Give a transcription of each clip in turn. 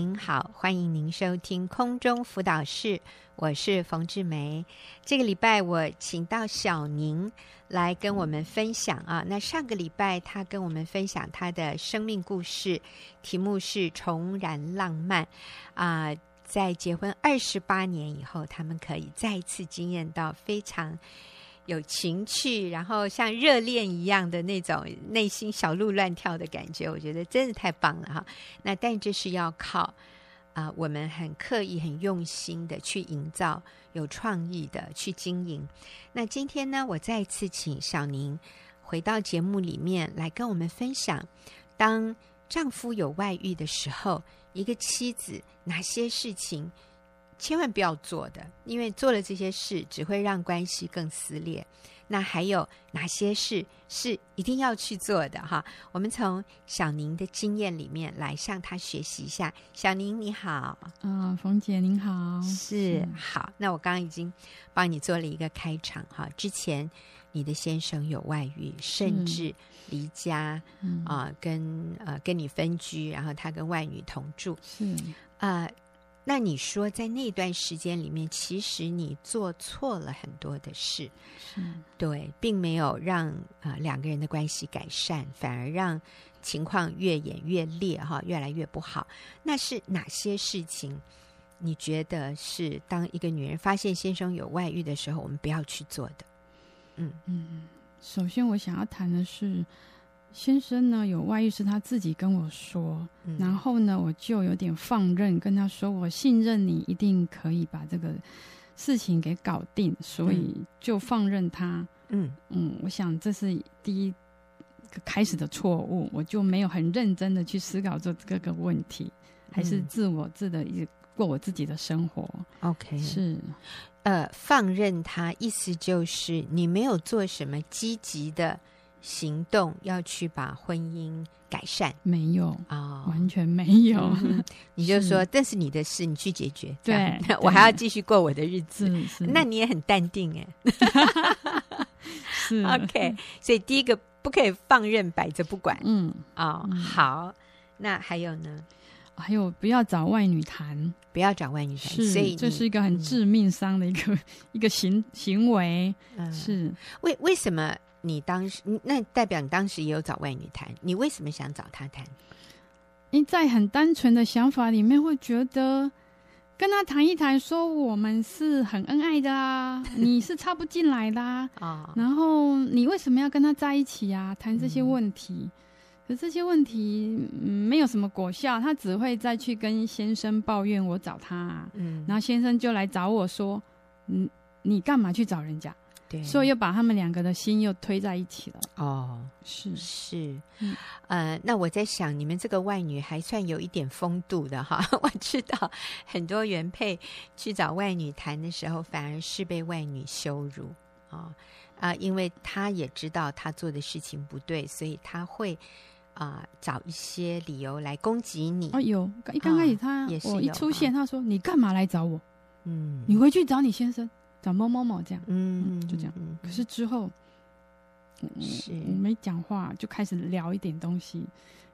您好，欢迎您收听空中辅导室，我是冯志梅。这个礼拜我请到小宁来跟我们分享啊。那上个礼拜他跟我们分享他的生命故事，题目是重燃浪漫啊。在结婚二十八年以后，他们可以再次惊艳到非常有情趣，然后像热恋一样的那种内心小鹿乱跳的感觉，我觉得真的太棒了哈。那但这是要靠啊、我们很刻意、很用心的去营造，有创意的去经营。那今天呢，我再次请小宁回到节目里面来跟我们分享，当丈夫有外遇的时候，一个妻子哪些事情。千万不要做的，因为做了这些事只会让关系更撕裂。那还有哪些事是一定要去做的？哈，我们从小宁的经验里面来向他学习一下。小宁你好，嗯，冯姐您好，是好。那我刚刚已经帮你做了一个开场哈。之前你的先生有外遇，甚至离家啊、嗯呃，跟呃跟你分居，然后他跟外女同住，是啊。呃那你说，在那段时间里面，其实你做错了很多的事，对，并没有让啊、呃、两个人的关系改善，反而让情况越演越烈，哈，越来越不好。那是哪些事情？你觉得是当一个女人发现先生有外遇的时候，我们不要去做的？嗯嗯，首先我想要谈的是。先生呢，有外遇是他自己跟我说，嗯、然后呢，我就有点放任，跟他说，我信任你一定可以把这个事情给搞定，所以就放任他。嗯嗯，我想这是第一个开始的错误，我就没有很认真的去思考这这个问题，还是自我自的一过我自己的生活。OK，是，呃，放任他，意思就是你没有做什么积极的。行动要去把婚姻改善，没有啊，哦、完全没有。嗯、你就说，这是，是你的事，你去解决。对，我还要继续过我的日子。那你也很淡定哎。是 OK，所以第一个不可以放任摆着不管。嗯啊，好。那还有呢？还有不要找外女谈，不要找外女谈。是，所以这是一个很致命伤的一个、嗯、一个行行为。嗯、是为为什么？你当时，那代表你当时也有找外女谈，你为什么想找他谈？你在很单纯的想法里面会觉得，跟他谈一谈，说我们是很恩爱的啊，你是插不进来的啊，哦、然后你为什么要跟他在一起啊？谈这些问题，嗯、可这些问题、嗯、没有什么果效，他只会再去跟先生抱怨我找他、啊，嗯，然后先生就来找我说，嗯，你干嘛去找人家？对，所以又把他们两个的心又推在一起了。哦，是是，嗯、呃，那我在想，你们这个外女还算有一点风度的哈。我知道很多原配去找外女谈的时候，反而是被外女羞辱啊啊、呃，因为他也知道他做的事情不对，所以他会啊、呃、找一些理由来攻击你。哦，有，一刚开始他、哦、也是我一出现，他说：“你干嘛来找我？嗯，你回去找你先生。”找某某某这样，嗯，就这样。可是之后，是没讲话，就开始聊一点东西，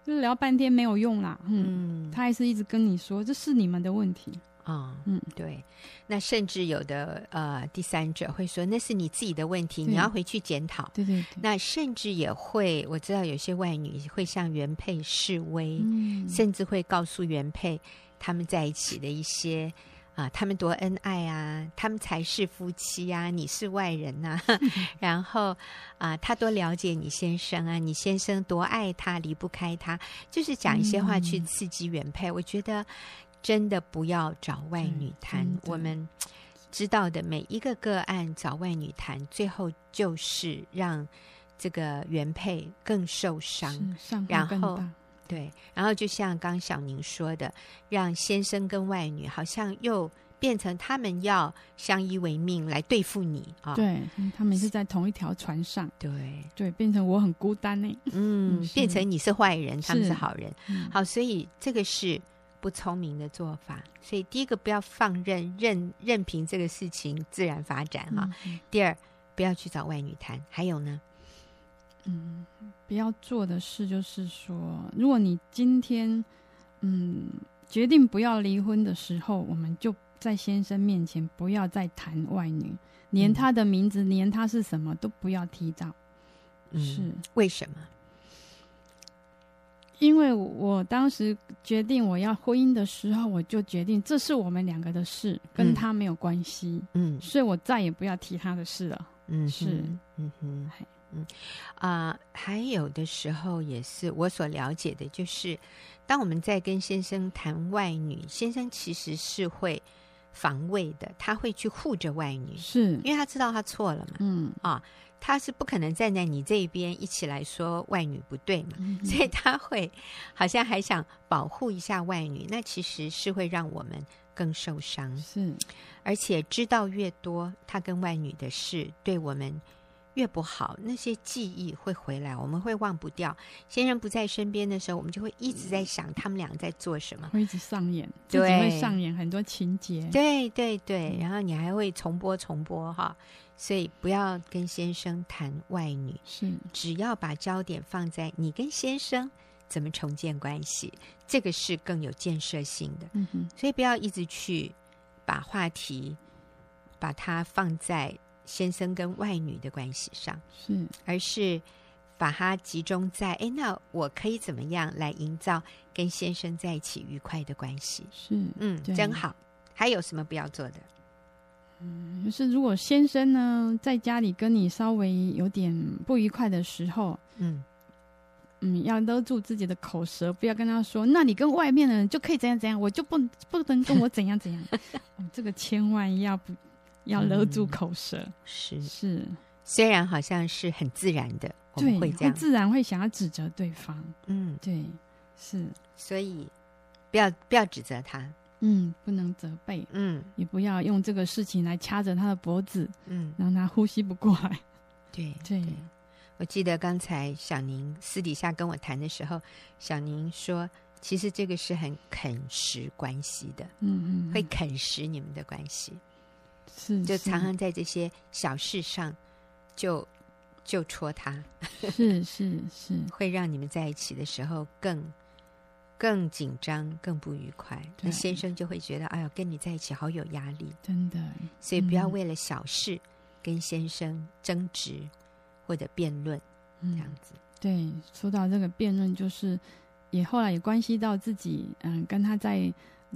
就聊半天没有用啦。嗯，他还是一直跟你说，这是你们的问题啊。嗯，对。那甚至有的呃第三者会说，那是你自己的问题，你要回去检讨。对对。那甚至也会，我知道有些外女会向原配示威，甚至会告诉原配他们在一起的一些。啊，他们多恩爱啊！他们才是夫妻啊！你是外人呐、啊。然后啊，他多了解你先生啊！你先生多爱他，离不开他，就是讲一些话去刺激原配。嗯、我觉得真的不要找外女谈。我们知道的每一个个案找外女谈，最后就是让这个原配更受伤，然后。对，然后就像刚小宁说的，让先生跟外女好像又变成他们要相依为命来对付你啊。对，他们是在同一条船上。对对，变成我很孤单呢。嗯，是变成你是坏人，他们是好人。嗯、好，所以这个是不聪明的做法。所以第一个不要放任，任任凭这个事情自然发展哈。嗯、第二，不要去找外女谈。还有呢？嗯，不要做的事就是说，如果你今天，嗯，决定不要离婚的时候，我们就在先生面前不要再谈外女，连他的名字，嗯、连他是什么都不要提到。嗯、是为什么？因为我当时决定我要婚姻的时候，我就决定这是我们两个的事，跟他没有关系。嗯，所以我再也不要提他的事了。嗯，是，嗯哼，嗯啊、呃，还有的时候也是我所了解的，就是当我们在跟先生谈外女，先生其实是会防卫的，他会去护着外女，是因为他知道他错了嘛。嗯啊。他是不可能站在你这一边一起来说外女不对嘛，嗯、所以他会好像还想保护一下外女，那其实是会让我们更受伤。是，而且知道越多他跟外女的事，对我们越不好。那些记忆会回来，我们会忘不掉。先生不在身边的时候，我们就会一直在想他们俩在做什么，会一直上演，对，会上演很多情节。对对对，然后你还会重播重播哈。所以不要跟先生谈外女，是只要把焦点放在你跟先生怎么重建关系，这个是更有建设性的。嗯哼，所以不要一直去把话题把它放在先生跟外女的关系上，是，而是把它集中在哎，那我可以怎么样来营造跟先生在一起愉快的关系？是，嗯，真好。还有什么不要做的？嗯，就是如果先生呢在家里跟你稍微有点不愉快的时候，嗯嗯，要勒住自己的口舌，不要跟他说，那你跟外面的人就可以怎样怎样，我就不不能跟我怎样怎样。哦，这个千万要不要勒住口舌？嗯、是。是，虽然好像是很自然的，我们会这样，会自然会想要指责对方。嗯，对，是，所以不要不要指责他。嗯，不能责备，嗯，也不要用这个事情来掐着他的脖子，嗯，让他呼吸不过来。对对，对，我记得刚才小宁私底下跟我谈的时候，小宁说，其实这个是很啃食关系的，嗯嗯，会啃食你们的关系，是，就常常在这些小事上就就戳他，是是是，会让你们在一起的时候更。更紧张，更不愉快。那先生就会觉得，哎呀，跟你在一起好有压力，真的。所以不要为了小事跟先生争执或者辩论，嗯，这样子。对，说到这个辩论，就是也后来也关系到自己，嗯，跟他在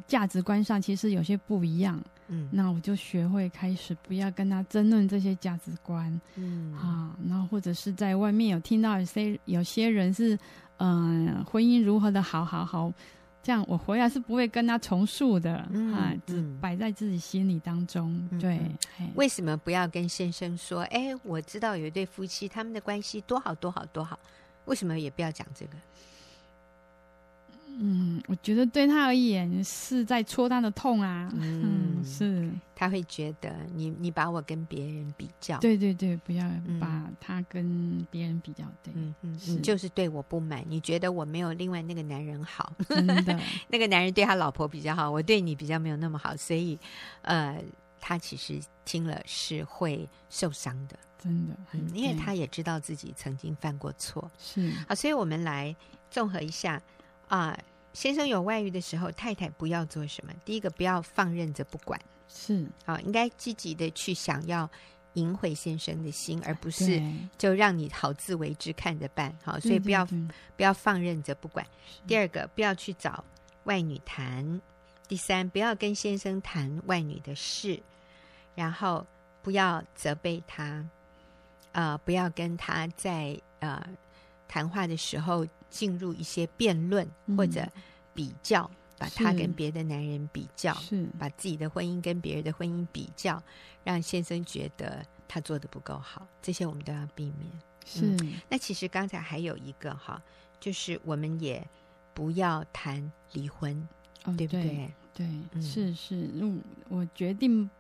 价值观上其实有些不一样。嗯，那我就学会开始不要跟他争论这些价值观。嗯，啊，然后或者是在外面有听到有些有些人是。嗯，婚姻如何的好好好，这样我回来是不会跟他重述的，嗯、啊，只摆在自己心里当中。嗯、对，为什么不要跟先生说？哎，我知道有一对夫妻，他们的关系多好多好多好，为什么也不要讲这个？嗯，我觉得对他而言是在戳他的痛啊。嗯，是，他会觉得你你把我跟别人比较，对对对，不要把他跟别人比较，对，嗯嗯，你就是对我不满，你觉得我没有另外那个男人好，真的，那个男人对他老婆比较好，我对你比较没有那么好，所以，呃，他其实听了是会受伤的，真的，嗯，因为他也知道自己曾经犯过错，是，好，所以我们来综合一下。啊，先生有外遇的时候，太太不要做什么？第一个，不要放任着不管，是啊，应该积极的去想要赢回先生的心，而不是就让你好自为之看着办。好，所以不要不要放任着不管。第二个，不要去找外女谈。第三，不要跟先生谈外女的事，然后不要责备他，呃，不要跟他在呃谈话的时候。进入一些辩论或者比较，嗯、把他跟别的男人比较，是把自己的婚姻跟别人的婚姻比较，让先生觉得他做的不够好，这些我们都要避免。是，嗯、那其实刚才还有一个哈，就是我们也不要谈离婚，哦、对不对？对，对嗯、是是，嗯，我决定，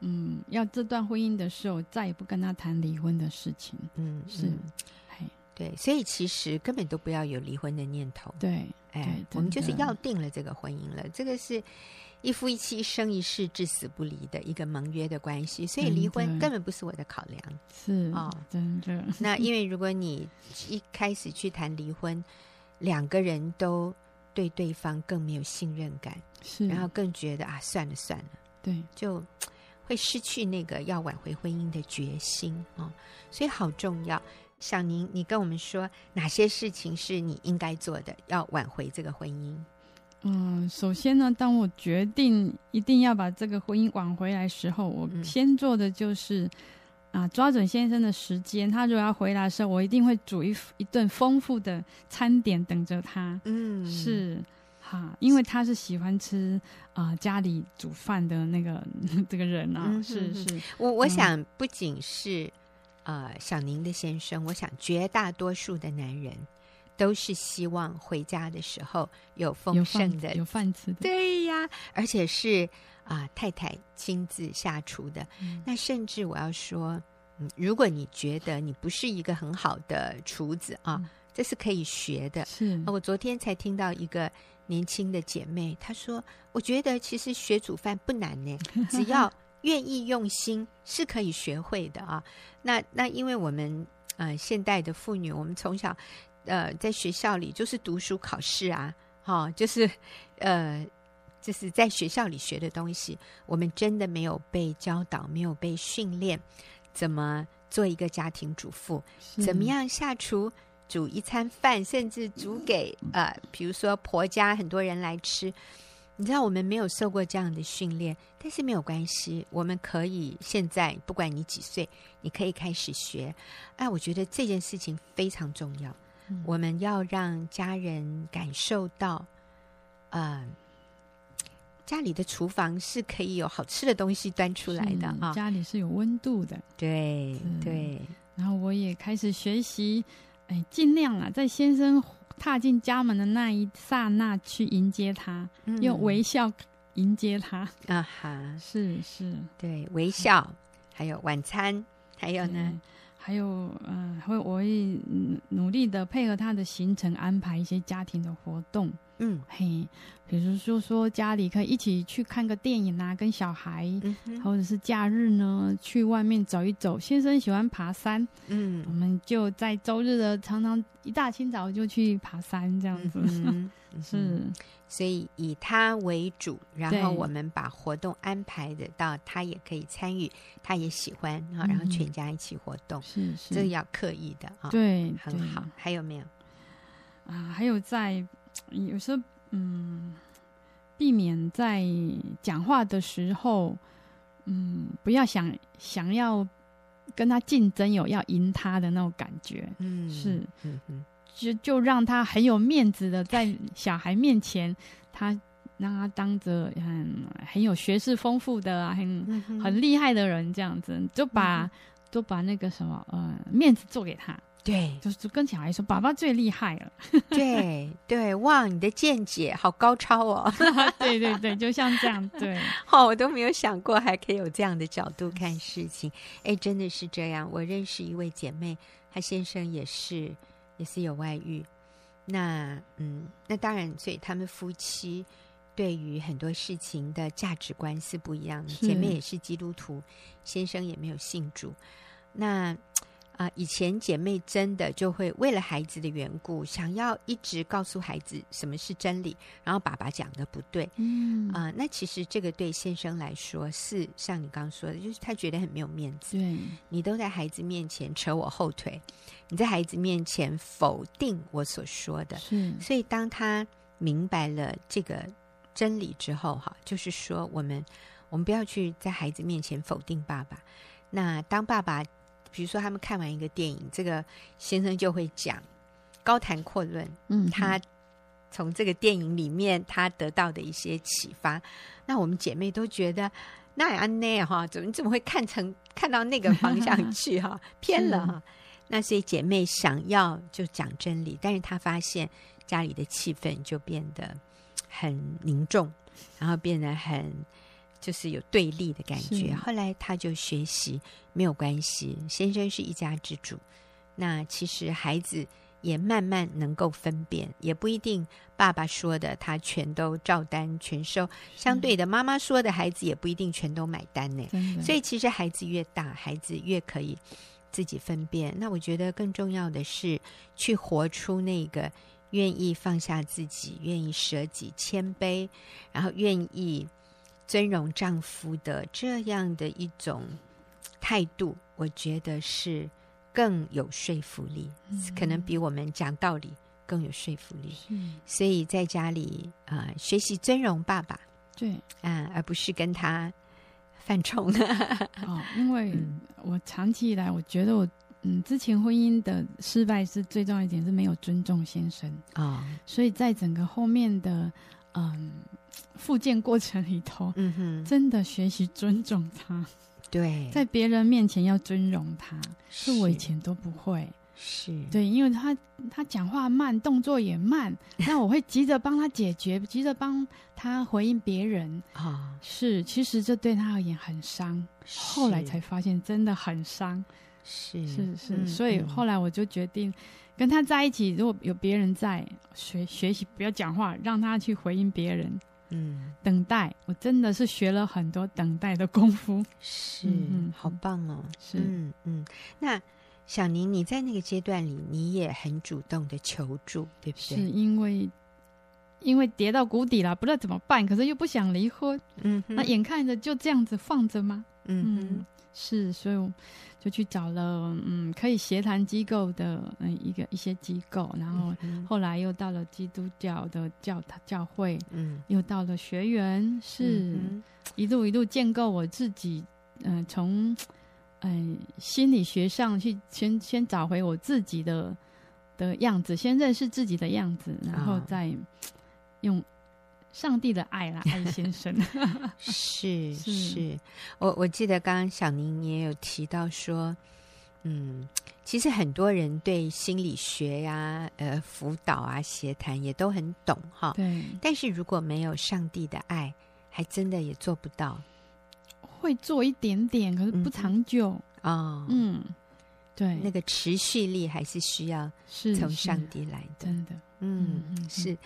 嗯，要这段婚姻的时候，再也不跟他谈离婚的事情。嗯，是。嗯对，所以其实根本都不要有离婚的念头。对，哎，我们就是要定了这个婚姻了。这个是一夫一妻、一生一世、至死不离的一个盟约的关系，所以离婚根本不是我的考量。是啊，真的。那因为如果你一开始去谈离婚，两个人都对对方更没有信任感，是，然后更觉得啊，算了算了，对，就会失去那个要挽回婚姻的决心啊、哦。所以好重要。小宁，你跟我们说哪些事情是你应该做的，要挽回这个婚姻？嗯，首先呢，当我决定一定要把这个婚姻挽回来时候，我先做的就是、嗯、啊，抓准先生的时间。他如果要回来的时候，我一定会煮一一顿丰富的餐点等着他。嗯，是哈，因为他是喜欢吃啊、呃、家里煮饭的那个 这个人啊。嗯、是是，我我想不仅是。呃，小宁的先生，我想绝大多数的男人都是希望回家的时候有丰盛的有饭吃的，对呀，而且是啊、呃、太太亲自下厨的。嗯、那甚至我要说，嗯，如果你觉得你不是一个很好的厨子啊，嗯、这是可以学的。是，我昨天才听到一个年轻的姐妹，她说，我觉得其实学煮饭不难呢，只要。愿意用心是可以学会的啊。那那因为我们呃现代的妇女，我们从小呃在学校里就是读书考试啊，哈、哦，就是呃就是在学校里学的东西，我们真的没有被教导，没有被训练怎么做一个家庭主妇，怎么样下厨煮一餐饭，甚至煮给呃比如说婆家很多人来吃。你知道我们没有受过这样的训练，但是没有关系，我们可以现在不管你几岁，你可以开始学。哎，我觉得这件事情非常重要。嗯、我们要让家人感受到，呃，家里的厨房是可以有好吃的东西端出来的啊，家里是有温度的。对对，然后我也开始学习，哎，尽量啊，在先生。踏进家门的那一刹那，去迎接他，嗯、用微笑迎接他。啊哈，是是，对，微笑，还有晚餐，还有呢，还有嗯，会、呃、我会努力的配合他的行程，安排一些家庭的活动。嗯，嘿，比如说说家里可以一起去看个电影啊，跟小孩，嗯、或者是假日呢，去外面走一走。先生喜欢爬山，嗯，我们就在周日的常常一大清早就去爬山，这样子。嗯、是，所以以他为主，然后我们把活动安排的到他也可以参与，他也喜欢，然后然后全家一起活动，是是，这要刻意的啊，对，很好。还有没有？啊，还有在。有时候，嗯，避免在讲话的时候，嗯，不要想想要跟他竞争，有要赢他的那种感觉，嗯，是，嗯嗯，就就让他很有面子的在小孩面前，他让他当着很很有学识丰富的啊、很很厉害的人这样子，就把就把那个什么，呃，面子做给他。对，就是跟小孩说，爸爸最厉害了。对对，哇，你的见解好高超哦！对对对，就像这样，对，好，我都没有想过还可以有这样的角度看事情。哎，真的是这样。我认识一位姐妹，她先生也是也是有外遇。那嗯，那当然，所以他们夫妻对于很多事情的价值观是不一样的。是姐妹也是基督徒，先生也没有信主。那。啊，以前姐妹真的就会为了孩子的缘故，想要一直告诉孩子什么是真理，然后爸爸讲的不对。嗯啊，那其实这个对先生来说是像你刚刚说的，就是他觉得很没有面子。对，你都在孩子面前扯我后腿，你在孩子面前否定我所说的。是，所以当他明白了这个真理之后，哈，就是说我们我们不要去在孩子面前否定爸爸。那当爸爸。比如说，他们看完一个电影，这个先生就会讲高谈阔论，嗯，他从这个电影里面他得到的一些启发。那我们姐妹都觉得那安内哈，怎么怎么会看成看到那个方向去哈，偏了哈。是那所以姐妹想要就讲真理，但是她发现家里的气氛就变得很凝重，然后变得很。就是有对立的感觉。后来他就学习没有关系，先生是一家之主。那其实孩子也慢慢能够分辨，也不一定爸爸说的他全都照单全收。相对的，妈妈说的孩子也不一定全都买单呢。所以其实孩子越大，孩子越可以自己分辨。那我觉得更重要的是去活出那个愿意放下自己，愿意舍己谦卑，然后愿意尊荣丈夫的这样的一种态度，我觉得是更有说服力，嗯、可能比我们讲道理更有说服力。嗯，所以在家里啊、呃，学习尊荣爸爸，对，啊、呃，而不是跟他犯冲的。哦，因为我长期以来，我觉得我。嗯，之前婚姻的失败是最重要一点是没有尊重先生啊，哦、所以在整个后面的嗯复健过程里头，嗯哼，真的学习尊重他，对，在别人面前要尊荣他，是我以前都不会，是。对，因为他他讲话慢，动作也慢，那我会急着帮他解决，急着帮他回应别人。啊，哦、是，其实这对他而言很伤，后来才发现真的很伤。是是是，所以后来我就决定跟他在一起。如果有别人在，学学习不要讲话，让他去回应别人。嗯，等待，我真的是学了很多等待的功夫。是，嗯，好棒哦。是，嗯嗯。那小宁，你在那个阶段里，你也很主动的求助，对不对？是因为因为跌到谷底了，不知道怎么办，可是又不想离婚。嗯，那眼看着就这样子放着吗？嗯哼，是，所以我。就去找了嗯，可以协谈机构的嗯一个一些机构，然后后来又到了基督教的教教会，嗯，又到了学员，是一路一路建构我自己，嗯、呃，从嗯、呃、心理学上去先先找回我自己的的样子，先认识自己的样子，然后再用。上帝的爱啦，爱先生。是是，是，我我记得刚刚小宁也有提到说，嗯，其实很多人对心理学呀、啊、呃辅导啊、协谈也都很懂哈，对，但是如果没有上帝的爱，还真的也做不到，会做一点点，可是不长久。啊，哦、嗯。对，那个持续力还是需要从上帝来的，真的，嗯，是。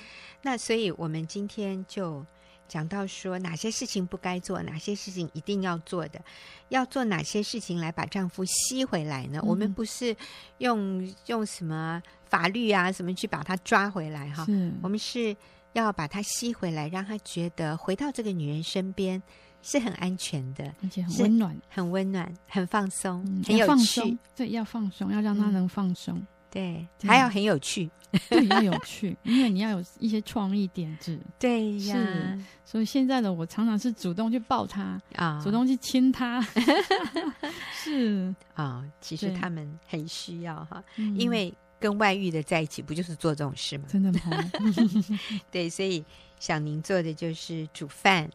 那所以我们今天就讲到说，哪些事情不该做，哪些事情一定要做的，要做哪些事情来把丈夫吸回来呢？嗯、我们不是用用什么法律啊什么去把他抓回来哈，我们是要把他吸回来，让他觉得回到这个女人身边。是很安全的，而且很温暖，很温暖，很放松，嗯、很有趣。对，要放松，要让他能放松。嗯、对，对还要很有趣，对，要有趣，因为你要有一些创意点子。对呀，是。所以现在的我常常是主动去抱他啊，主动去亲他。是啊，其实他们很需要哈，因为跟外遇的在一起，不就是做这种事吗？真的吗？对，所以小宁做的就是煮饭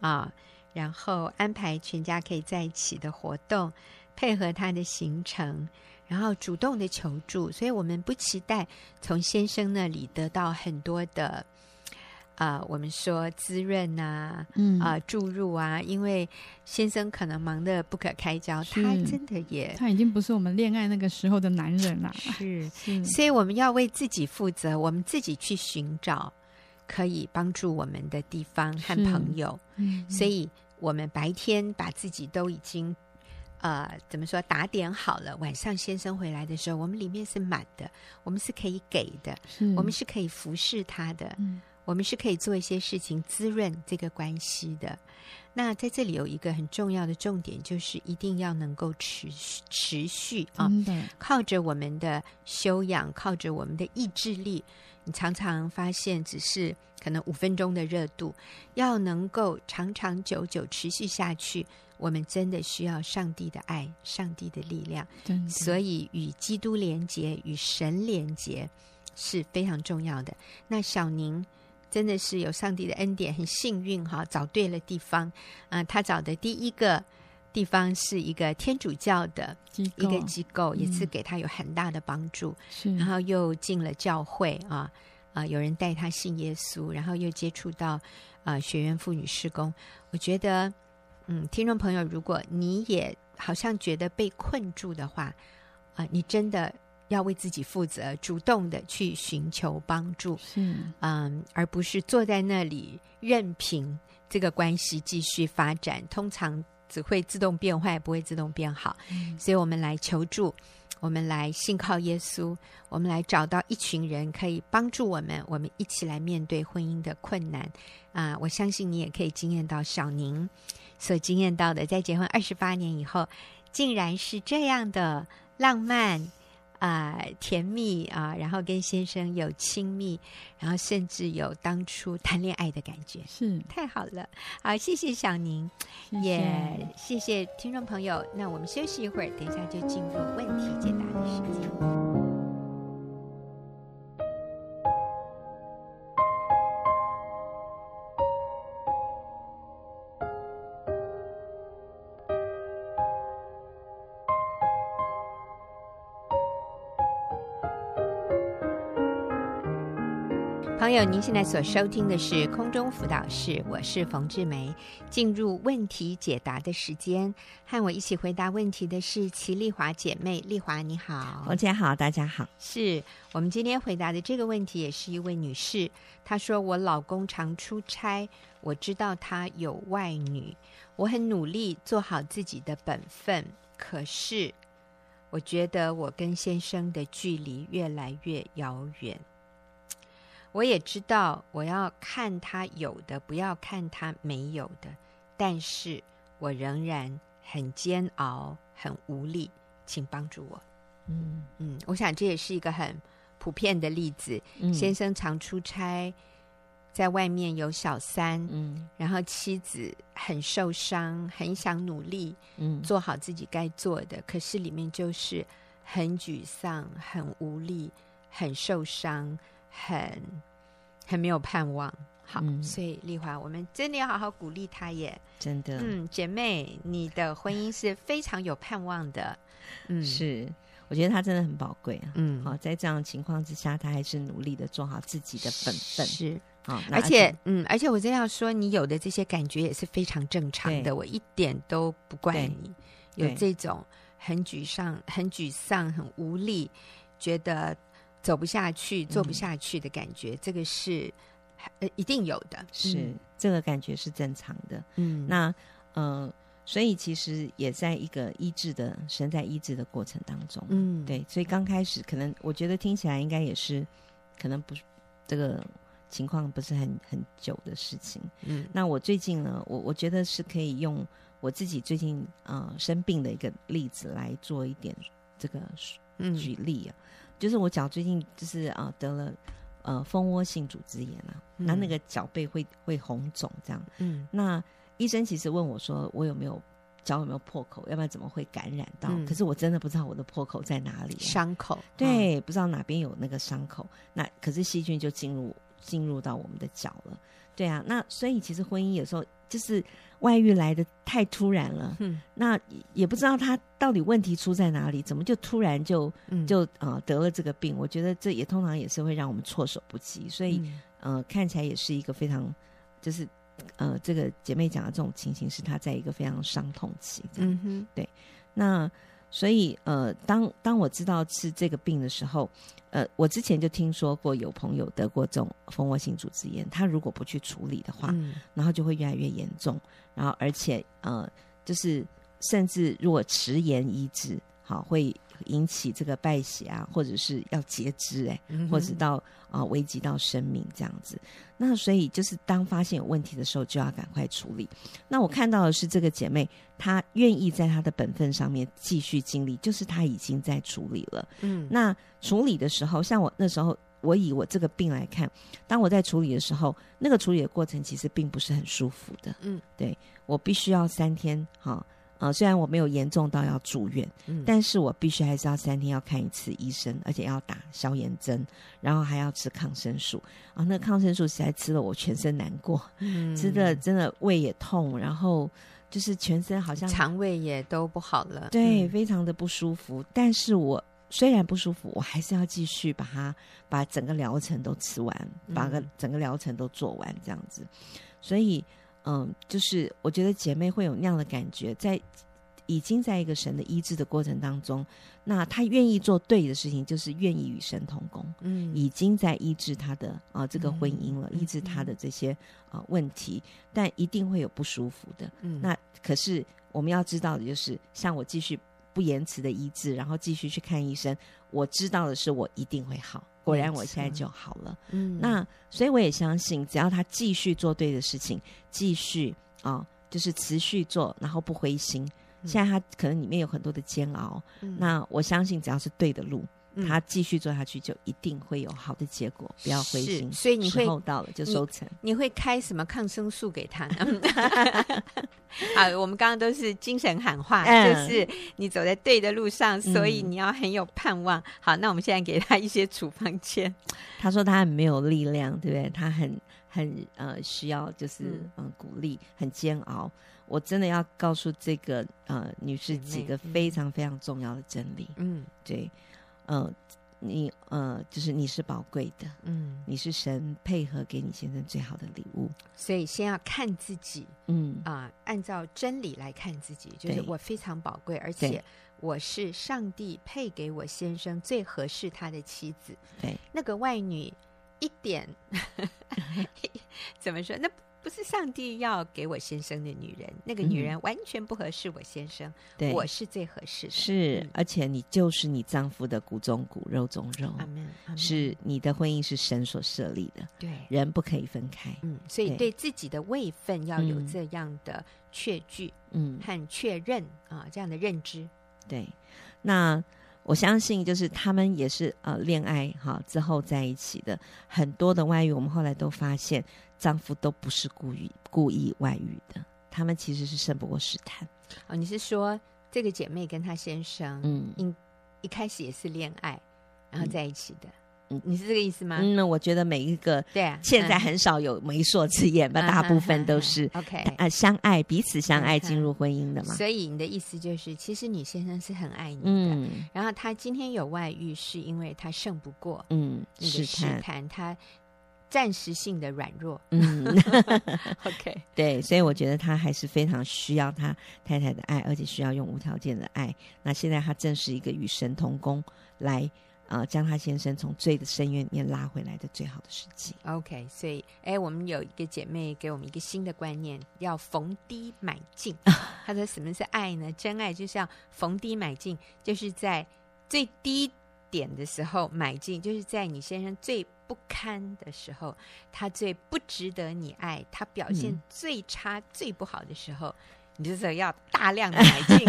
啊。然后安排全家可以在一起的活动，配合他的行程，然后主动的求助。所以我们不期待从先生那里得到很多的，啊、呃，我们说滋润啊，嗯啊、呃，注入啊，因为先生可能忙得不可开交，他真的也他已经不是我们恋爱那个时候的男人了。是，是所以我们要为自己负责，我们自己去寻找。可以帮助我们的地方和朋友，嗯、所以我们白天把自己都已经呃怎么说打点好了，晚上先生回来的时候，我们里面是满的，我们是可以给的，我们是可以服侍他的，嗯、我们是可以做一些事情滋润这个关系的。那在这里有一个很重要的重点，就是一定要能够持续持续啊，的靠着我们的修养，靠着我们的意志力。你常常发现，只是可能五分钟的热度，要能够长长久久持续下去，我们真的需要上帝的爱，上帝的力量。对，所以与基督连结，与神连结是非常重要的。那小宁真的是有上帝的恩典，很幸运哈，找对了地方。啊、呃，他找的第一个。地方是一个天主教的一个机构，也是给他有很大的帮助。是，然后又进了教会啊啊，有人带他信耶稣，然后又接触到啊学园妇女施工。我觉得，嗯，听众朋友，如果你也好像觉得被困住的话，啊，你真的要为自己负责，主动的去寻求帮助，是，嗯，而不是坐在那里任凭这个关系继续发展。通常。只会自动变坏，不会自动变好。嗯、所以，我们来求助，我们来信靠耶稣，我们来找到一群人可以帮助我们，我们一起来面对婚姻的困难啊！我相信你也可以惊艳到小宁所惊艳到的，在结婚二十八年以后，竟然是这样的浪漫。啊、呃，甜蜜啊，然后跟先生有亲密，然后甚至有当初谈恋爱的感觉，是太好了。好，谢谢小宁，也谢谢听众朋友。那我们休息一会儿，等一下就进入问题解答的时间。朋友，您现在所收听的是空中辅导室，我是冯志梅。进入问题解答的时间，和我一起回答问题的是齐丽华姐妹。丽华，你好，冯姐好，大家好。是我们今天回答的这个问题，也是一位女士。她说：“我老公常出差，我知道他有外女，我很努力做好自己的本分，可是我觉得我跟先生的距离越来越遥远。”我也知道，我要看他有的，不要看他没有的。但是我仍然很煎熬，很无力，请帮助我。嗯嗯，我想这也是一个很普遍的例子。嗯、先生常出差，在外面有小三，嗯，然后妻子很受伤，很想努力，嗯，做好自己该做的，可是里面就是很沮丧，很无力，很受伤。很很没有盼望，好，嗯、所以丽华，我们真的要好好鼓励她耶，真的，嗯，姐妹，你的婚姻是非常有盼望的，嗯，是，我觉得她真的很宝贵啊，嗯，好，在这样的情况之下，她还是努力的做好自己的本分，是，好，而且，嗯，而且我真要说，你有的这些感觉也是非常正常的，我一点都不怪你，有这种很沮丧、很沮丧、很无力，觉得。走不下去，做不下去的感觉，嗯、这个是呃一定有的，是、嗯、这个感觉是正常的。嗯，那呃，所以其实也在一个医治的神在医治的过程当中，嗯，对，所以刚开始可能我觉得听起来应该也是可能不是这个情况不是很很久的事情。嗯，那我最近呢，我我觉得是可以用我自己最近呃生病的一个例子来做一点这个举例啊。嗯就是我脚最近就是啊得了呃蜂窝性组织炎啊，那、嗯、那个脚背会会红肿这样。嗯，那医生其实问我说我有没有脚有没有破口，要不然怎么会感染到？嗯、可是我真的不知道我的破口在哪里，伤口对，不知道哪边有那个伤口。那可是细菌就进入进入到我们的脚了。对啊，那所以其实婚姻有时候就是。外遇来的太突然了，嗯，那也不知道他到底问题出在哪里，怎么就突然就就呃得了这个病？我觉得这也通常也是会让我们措手不及，所以、嗯、呃看起来也是一个非常就是呃这个姐妹讲的这种情形是她在一个非常伤痛期，嗯哼，对，那。所以，呃，当当我知道是这个病的时候，呃，我之前就听说过有朋友得过这种蜂窝性组织炎，他如果不去处理的话，嗯、然后就会越来越严重，然后而且，呃，就是甚至如果迟延医治，好会。引起这个败血啊，或者是要截肢哎，或者到啊、呃、危及到生命这样子。那所以就是当发现有问题的时候，就要赶快处理。那我看到的是这个姐妹，她愿意在她的本分上面继续经历，就是她已经在处理了。嗯，那处理的时候，像我那时候，我以我这个病来看，当我在处理的时候，那个处理的过程其实并不是很舒服的。嗯，对，我必须要三天哈。啊、呃，虽然我没有严重到要住院，嗯、但是我必须还是要三天要看一次医生，而且要打消炎针，然后还要吃抗生素。啊，那个抗生素实在吃了我全身难过，嗯、吃的真的胃也痛，然后就是全身好像肠胃也都不好了，对，嗯、非常的不舒服。但是我虽然不舒服，我还是要继续把它把整个疗程都吃完，把个整个疗程都做完这样子，所以。嗯，就是我觉得姐妹会有那样的感觉，在已经在一个神的医治的过程当中，那她愿意做对的事情，就是愿意与神同工，嗯，已经在医治她的啊这个婚姻了，嗯、医治她的这些啊问题，但一定会有不舒服的，嗯，那可是我们要知道的就是，像我继续不延迟的医治，然后继续去看医生。我知道的是，我一定会好。果然，我现在就好了。嗯，那所以我也相信，只要他继续做对的事情，继续啊、哦，就是持续做，然后不灰心。现在他可能里面有很多的煎熬，嗯、那我相信只要是对的路。他继续做下去，就一定会有好的结果，不要灰心。所以你会到了就收成你。你会开什么抗生素给他呢？好，我们刚刚都是精神喊话，嗯、就是你走在对的路上，所以你要很有盼望。嗯、好，那我们现在给他一些处方签。他说他很没有力量，对不对？他很很呃需要就是嗯、呃、鼓励，很煎熬。我真的要告诉这个呃女士几个非常非常重要的真理。嗯，对。嗯、呃，你呃，就是你是宝贵的，嗯，你是神配合给你先生最好的礼物，所以先要看自己，嗯。啊、呃，按照真理来看自己，就是我非常宝贵，而且我是上帝配给我先生最合适他的妻子，对，那个外女一点 怎么说？那？不是上帝要给我先生的女人，那个女人完全不合适我先生，对，我是最合适的。是，嗯、而且你就是你丈夫的骨中骨，肉中肉。阿门。是你的婚姻是神所设立的，对，人不可以分开。嗯，所以对自己的位分要有这样的确据，嗯，和确认啊，这样的认知。对，那。我相信，就是他们也是呃恋爱哈之后在一起的很多的外遇，我们后来都发现丈夫都不是故意故意外遇的，他们其实是胜不过试探。哦，你是说这个姐妹跟她先生，嗯，一一开始也是恋爱，然后在一起的。嗯你是这个意思吗？嗯，那我觉得每一个对啊，现在很少有媒妁之言吧，大部分都是 OK 啊，相爱彼此相爱进入婚姻的嘛。所以你的意思就是，其实你先生是很爱你的，然后他今天有外遇，是因为他胜不过嗯那个试探，他暂时性的软弱嗯 OK 对，所以我觉得他还是非常需要他太太的爱，而且需要用无条件的爱。那现在他正是一个与神同工来。啊，将他先生从罪的深渊里面拉回来的最好的时机。OK，所以，哎，我们有一个姐妹给我们一个新的观念，要逢低买进。她说：“什么是爱呢？真爱就是要逢低买进，就是在最低点的时候买进，就是在你先生最不堪的时候，他最不值得你爱，他表现最差、嗯、最不好的时候，你就是要大量的买进，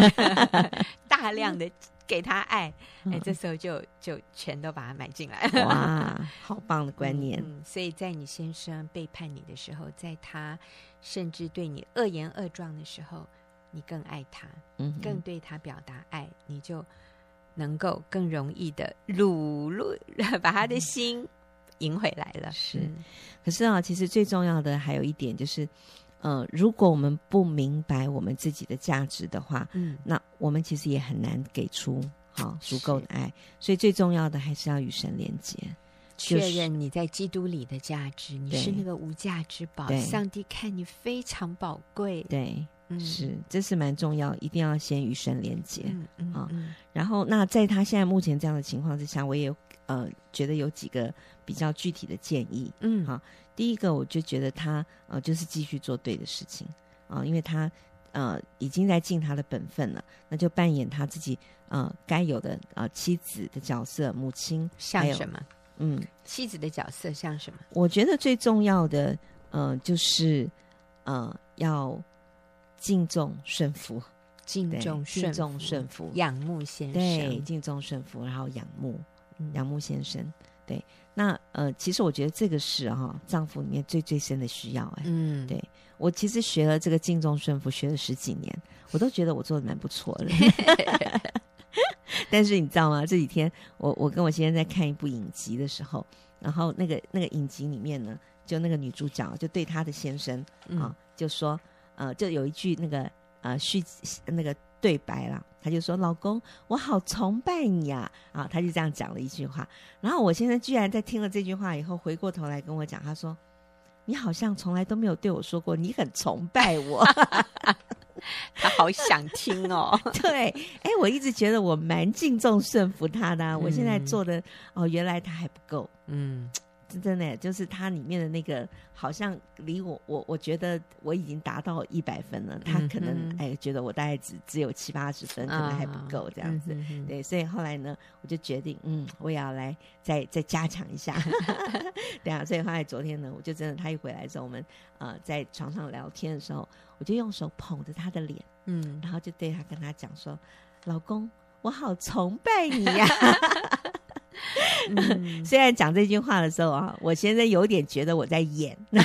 大量的。”给他爱，哎，这时候就就全都把它买进来。哇，好棒的观念！嗯，所以在你先生背叛你的时候，在他甚至对你恶言恶状的时候，你更爱他，嗯，更对他表达爱，你就能够更容易的掳入，把他的心赢回来了。是，可是啊，其实最重要的还有一点就是。呃，如果我们不明白我们自己的价值的话，嗯，那我们其实也很难给出好足够的爱。所以最重要的还是要与神连接，确认你在基督里的价值，就是、你是那个无价之宝，上帝看你非常宝贵。对，嗯、是，这是蛮重要，一定要先与神连接。嗯嗯，啊，然后那在他现在目前这样的情况之下，我也有呃觉得有几个比较具体的建议。嗯，好。第一个，我就觉得他呃，就是继续做对的事情啊、呃，因为他呃已经在尽他的本分了，那就扮演他自己呃该有的呃妻子的角色，母亲像什么？嗯，妻子的角色像什么？我觉得最重要的呃就是呃要敬重顺服，敬重敬重顺服，仰慕先生，对，敬重顺服，然后仰慕仰慕先生，对。那呃，其实我觉得这个是哈、哦，丈夫里面最最深的需要哎。嗯，对我其实学了这个敬重顺服，学了十几年，我都觉得我做的蛮不错的。但是你知道吗？这几天我我跟我先生在看一部影集的时候，然后那个那个影集里面呢，就那个女主角就对她的先生啊、嗯哦，就说呃，就有一句那个呃续那个。对白了，他就说：“老公，我好崇拜你呀！”啊，他就这样讲了一句话。然后我先生居然在听了这句话以后，回过头来跟我讲，他说：“你好像从来都没有对我说过你很崇拜我。”他好想听哦。对，哎，我一直觉得我蛮敬重顺服他的，啊。嗯，我现在做的哦，原来他还不够。嗯。真的就是它里面的那个，好像离我我我觉得我已经达到一百分了，他可能、嗯、哎觉得我大概只只有七八十分，可能还不够这样子。嗯、对，所以后来呢，我就决定，嗯，我也要来再再加强一下。对啊，所以后来昨天呢，我就真的他一回来的时候，我们呃在床上聊天的时候，我就用手捧着他的脸，嗯，然后就对他跟他讲说：“老公，我好崇拜你呀、啊。”嗯，虽然讲这句话的时候啊，我现在有点觉得我在演，那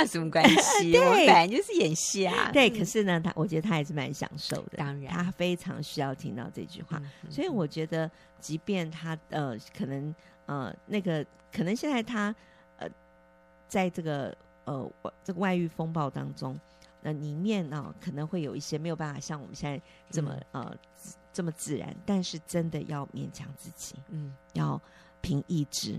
有什么关系？对，我本来就是演戏啊。对，可是呢，他我觉得他还是蛮享受的。当然，他非常需要听到这句话。嗯、所以我觉得，即便他呃，可能呃，那个可能现在他呃，在这个呃这个外遇风暴当中，那、呃、里面呢、呃，可能会有一些没有办法像我们现在这么、嗯、呃。这么自然，但是真的要勉强自己，嗯，要凭意志，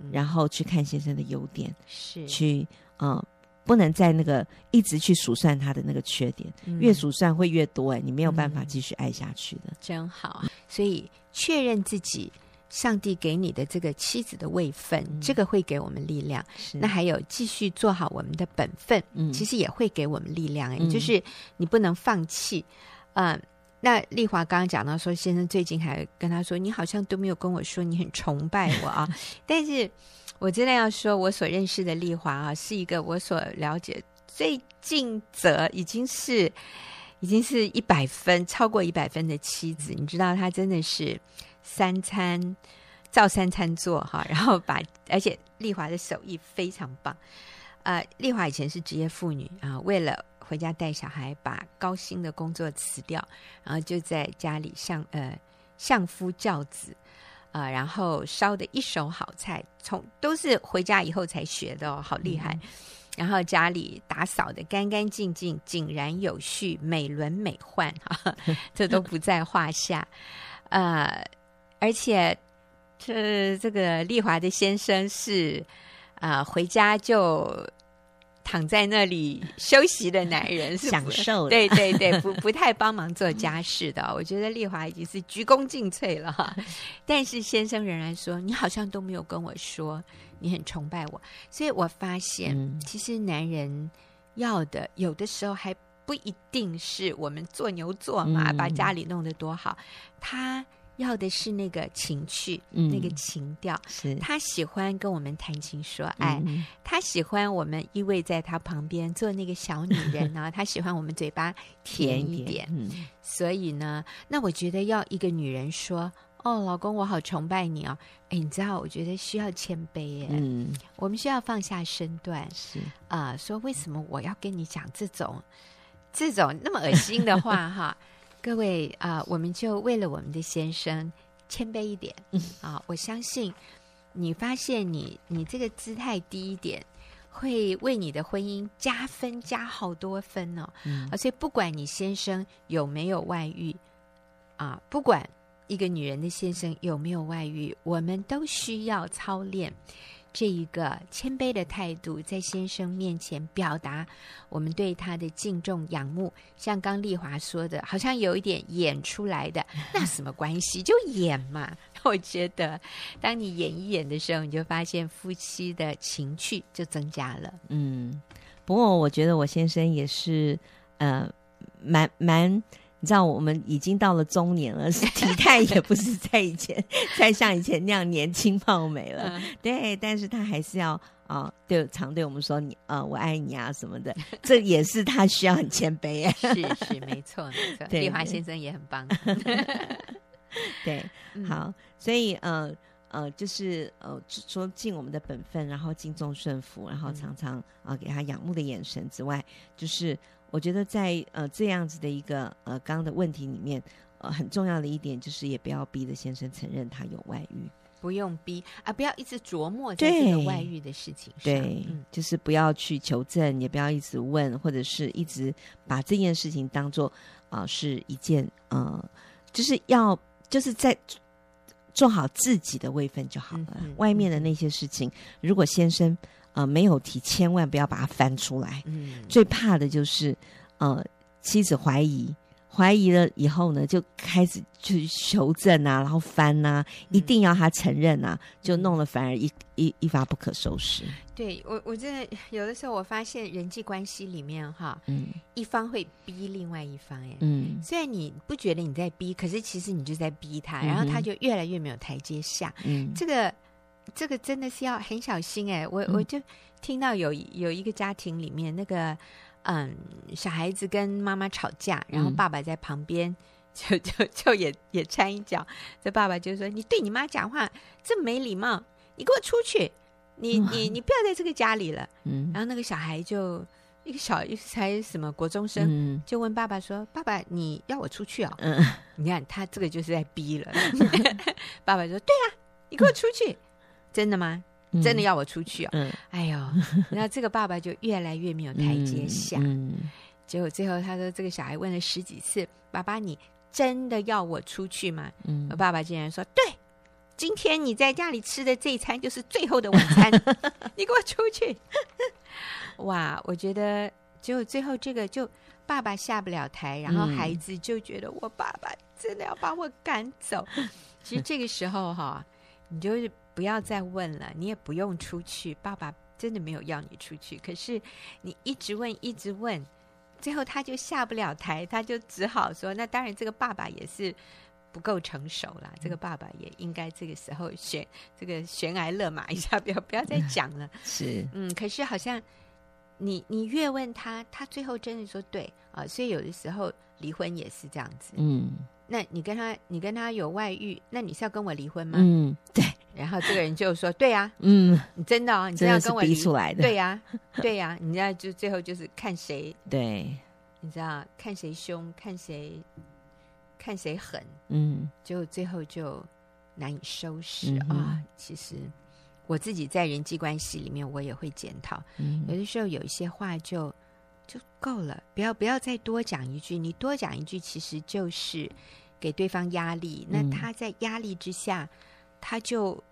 嗯、然后去看先生的优点，是去呃，不能在那个一直去数算他的那个缺点，嗯、越数算会越多，哎，你没有办法继续爱下去的。真好，所以确认自己，上帝给你的这个妻子的位分，嗯、这个会给我们力量。是那还有继续做好我们的本分，嗯，其实也会给我们力量。哎、嗯，就是你不能放弃，嗯、呃。那丽华刚刚讲到说，先生最近还跟他说，你好像都没有跟我说你很崇拜我啊。但是，我真的要说，我所认识的丽华啊，是一个我所了解最尽责，已经是已经是一百分，超过一百分的妻子。你知道，她真的是三餐照三餐做哈，然后把而且丽华的手艺非常棒。呃，丽华以前是职业妇女啊，为了。回家带小孩，把高薪的工作辞掉，然后就在家里相呃相夫教子啊、呃，然后烧的一手好菜，从都是回家以后才学的哦，好厉害。嗯、然后家里打扫的干干净净、井然有序、美轮美奂哈，这都不在话下。呃，而且这这个丽华的先生是啊、呃，回家就。躺在那里休息的男人是享受，对对对，不 不太帮忙做家事的。我觉得丽华已经是鞠躬尽瘁了哈，但是先生仍然说：“你好像都没有跟我说你很崇拜我。”所以我发现，嗯、其实男人要的有的时候还不一定是我们做牛做马，嗯、把家里弄得多好，他。要的是那个情趣，嗯、那个情调。是他喜欢跟我们谈情说爱，嗯、他喜欢我们依偎在他旁边做那个小女人呢。他喜欢我们嘴巴甜一点。一点嗯、所以呢，那我觉得要一个女人说：“哦，老公，我好崇拜你哦。”哎，你知道，我觉得需要谦卑耶。嗯，我们需要放下身段。是啊、呃，说为什么我要跟你讲这种这种那么恶心的话？哈。各位啊、呃，我们就为了我们的先生谦卑一点啊、呃！我相信你发现你你这个姿态低一点，会为你的婚姻加分加好多分哦。嗯、而且不管你先生有没有外遇啊、呃，不管一个女人的先生有没有外遇，我们都需要操练。这一个谦卑的态度，在先生面前表达我们对他的敬重仰慕，像刚丽华说的，好像有一点演出来的，那什么关系？就演嘛。我觉得，当你演一演的时候，你就发现夫妻的情趣就增加了。嗯，不过我觉得我先生也是，呃，蛮蛮。你知道我们已经到了中年了，体态也不是在以前，再像以前那样年轻貌美了。嗯、对，但是他还是要啊、呃，对，常对我们说你啊、呃，我爱你啊什么的。这也是他需要很谦卑。是是，没错没错。丽华先生也很棒。对，好，所以呃呃，就是呃说尽我们的本分，然后敬重顺服，然后常常啊、呃、给他仰慕的眼神之外，就是。我觉得在呃这样子的一个呃刚刚的问题里面，呃很重要的一点就是也不要逼着先生承认他有外遇，不用逼啊，不要一直琢磨在这个外遇的事情上，对，嗯、就是不要去求证，也不要一直问，或者是一直把这件事情当做啊、呃、是一件呃，就是要就是在做好自己的位分就好了，嗯嗯、外面的那些事情，如果先生。呃，没有提，千万不要把它翻出来。嗯，最怕的就是，呃，妻子怀疑，怀疑了以后呢，就开始去求证啊，然后翻呐、啊，一定要他承认啊，就弄了反而一一一发不可收拾。对我，我真的有的时候我发现人际关系里面哈，嗯，一方会逼另外一方，哎，嗯，虽然你不觉得你在逼，可是其实你就在逼他，然后他就越来越没有台阶下。嗯，这个这个真的是要很小心哎，我我就听到有有一个家庭里面那个。嗯，小孩子跟妈妈吵架，然后爸爸在旁边就 就就也也掺一脚。这爸爸就说：“你对你妈讲话这么没礼貌，你给我出去！你你你不要在这个家里了。”嗯，然后那个小孩就一个小才什么国中生，嗯、就问爸爸说：“爸爸，你要我出去啊、哦？”嗯，你看他这个就是在逼了。爸爸说：“对啊，你给我出去！真的吗？”真的要我出去啊、哦？嗯，哎呦，然后这个爸爸就越来越没有台阶下。嗯，嗯，结果最后他说：“这个小孩问了十几次，爸爸，你真的要我出去吗？”嗯，我爸爸竟然说：“对，今天你在家里吃的这一餐就是最后的晚餐，你给我出去。”哇，我觉得结果最后这个就爸爸下不了台，然后孩子就觉得我爸爸真的要把我赶走。其实这个时候哈，你就是。不要再问了，你也不用出去。爸爸真的没有要你出去，可是你一直问，一直问，最后他就下不了台，他就只好说：“那当然，这个爸爸也是不够成熟了。嗯、这个爸爸也应该这个时候悬这个悬崖勒马一下，不 要不要再讲了。”是，嗯，可是好像你你越问他，他最后真的说对啊，所以有的时候离婚也是这样子。嗯，那你跟他你跟他有外遇，那你是要跟我离婚吗？嗯，对。然后这个人就说：“对呀、啊，嗯，你真的哦，你这样跟我逼出来的，对呀、啊，对呀、啊，你知道就最后就是看谁对，你知道看谁凶，看谁看谁狠，嗯，就最后就难以收拾、嗯、啊。其实我自己在人际关系里面，我也会检讨，嗯、有的时候有一些话就就够了，不要不要再多讲一句，你多讲一句，其实就是给对方压力。那他在压力之下。”他就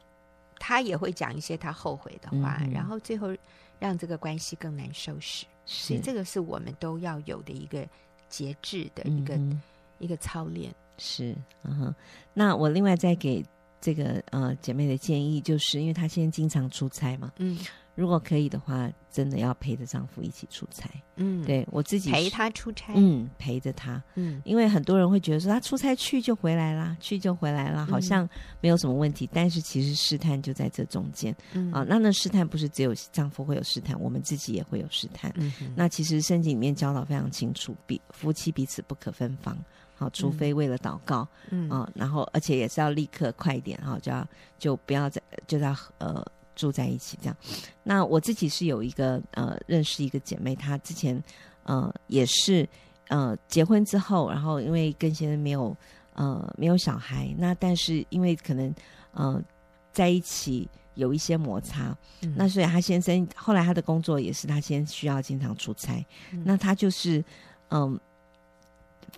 他也会讲一些他后悔的话，嗯、然后最后让这个关系更难收拾。是所以这个是我们都要有的一个节制的一个、嗯、一个操练。是，嗯哼。那我另外再给这个呃姐妹的建议，就是因为她现在经常出差嘛，嗯。如果可以的话，真的要陪着丈夫一起出差。嗯，对我自己陪他出差，嗯，陪着他。嗯，因为很多人会觉得说他出差去就回来啦，去就回来了，好像没有什么问题。嗯、但是其实试探就在这中间。嗯啊，那那试探不是只有丈夫会有试探，我们自己也会有试探。嗯，那其实圣经里面教导非常清楚，彼夫妻彼此不可分房。好，除非为了祷告。嗯啊，然后而且也是要立刻快一点哈，就要就不要再就要呃。住在一起这样，那我自己是有一个呃认识一个姐妹，她之前呃也是呃结婚之后，然后因为跟先生没有呃没有小孩，那但是因为可能呃在一起有一些摩擦，嗯、那所以她先生后来他的工作也是他先需要经常出差，嗯、那他就是嗯。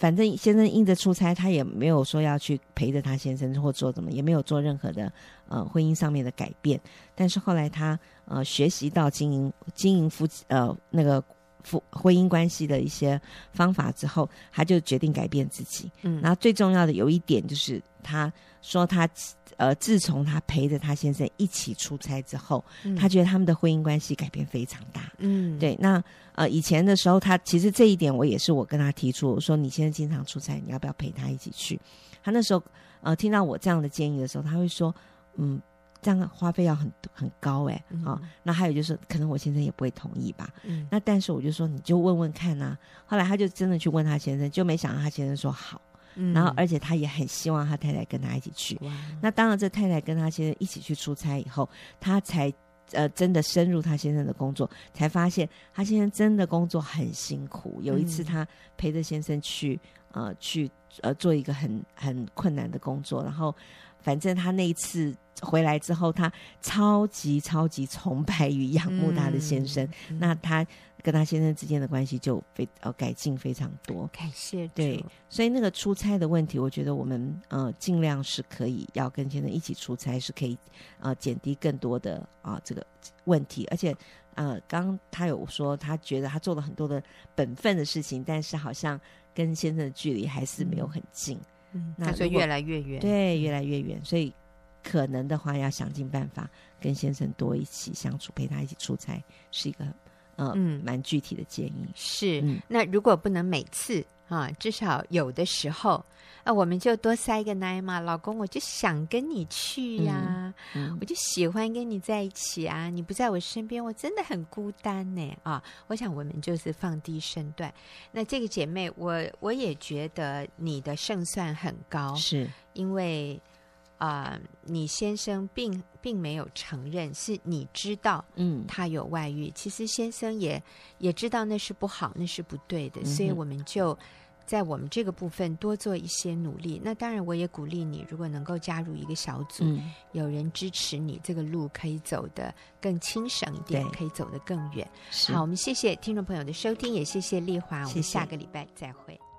呃反正先生硬着出差，他也没有说要去陪着他先生或做怎么，也没有做任何的呃婚姻上面的改变。但是后来他呃学习到经营经营夫妻呃那个夫婚姻关系的一些方法之后，他就决定改变自己。嗯，然后最重要的有一点就是他说他呃自从他陪着他先生一起出差之后，嗯、他觉得他们的婚姻关系改变非常大。嗯，对，那。呃，以前的时候，他其实这一点我也是我跟他提出，我说你现在经常出差，你要不要陪他一起去？他那时候呃听到我这样的建议的时候，他会说，嗯，这样花费要很很高哎，啊、那还有就是可能我先生也不会同意吧。嗯，那但是我就说你就问问看呐。后来他就真的去问他先生，就没想到他先生说好，嗯、然后而且他也很希望他太太跟他一起去。那当然这太太跟他先生一起去出差以后，他才。呃，真的深入他先生的工作，才发现他先生真的工作很辛苦。有一次，他陪着先生去，呃，去呃做一个很很困难的工作，然后反正他那一次回来之后，他超级超级崇拜与仰慕他的先生。嗯、那他。跟他先生之间的关系就非呃改进非常多，感谢。对，所以那个出差的问题，我觉得我们呃尽量是可以要跟先生一起出差，是可以呃减低更多的啊、呃、这个问题。而且呃，刚他有说他觉得他做了很多的本分的事情，但是好像跟先生的距离还是没有很近。嗯，那就越来越远。对，越来越远。所以可能的话，要想尽办法跟先生多一起相处，陪他一起出差，是一个呃嗯蛮具体的建议。是，嗯、那如果不能每次。啊，至少有的时候，啊，我们就多塞一个奶嘛。老公，我就想跟你去呀、啊，嗯嗯、我就喜欢跟你在一起啊。你不在我身边，我真的很孤单呢。啊，我想我们就是放低身段。那这个姐妹，我我也觉得你的胜算很高，是因为。啊、呃，你先生并并没有承认，是你知道，嗯，他有外遇。嗯、其实先生也也知道那是不好，那是不对的，嗯、所以我们就在我们这个部分多做一些努力。那当然，我也鼓励你，如果能够加入一个小组，嗯、有人支持你，这个路可以走得更轻省一点，可以走得更远。好，我们谢谢听众朋友的收听，也谢谢丽华，我们下个礼拜再会。谢谢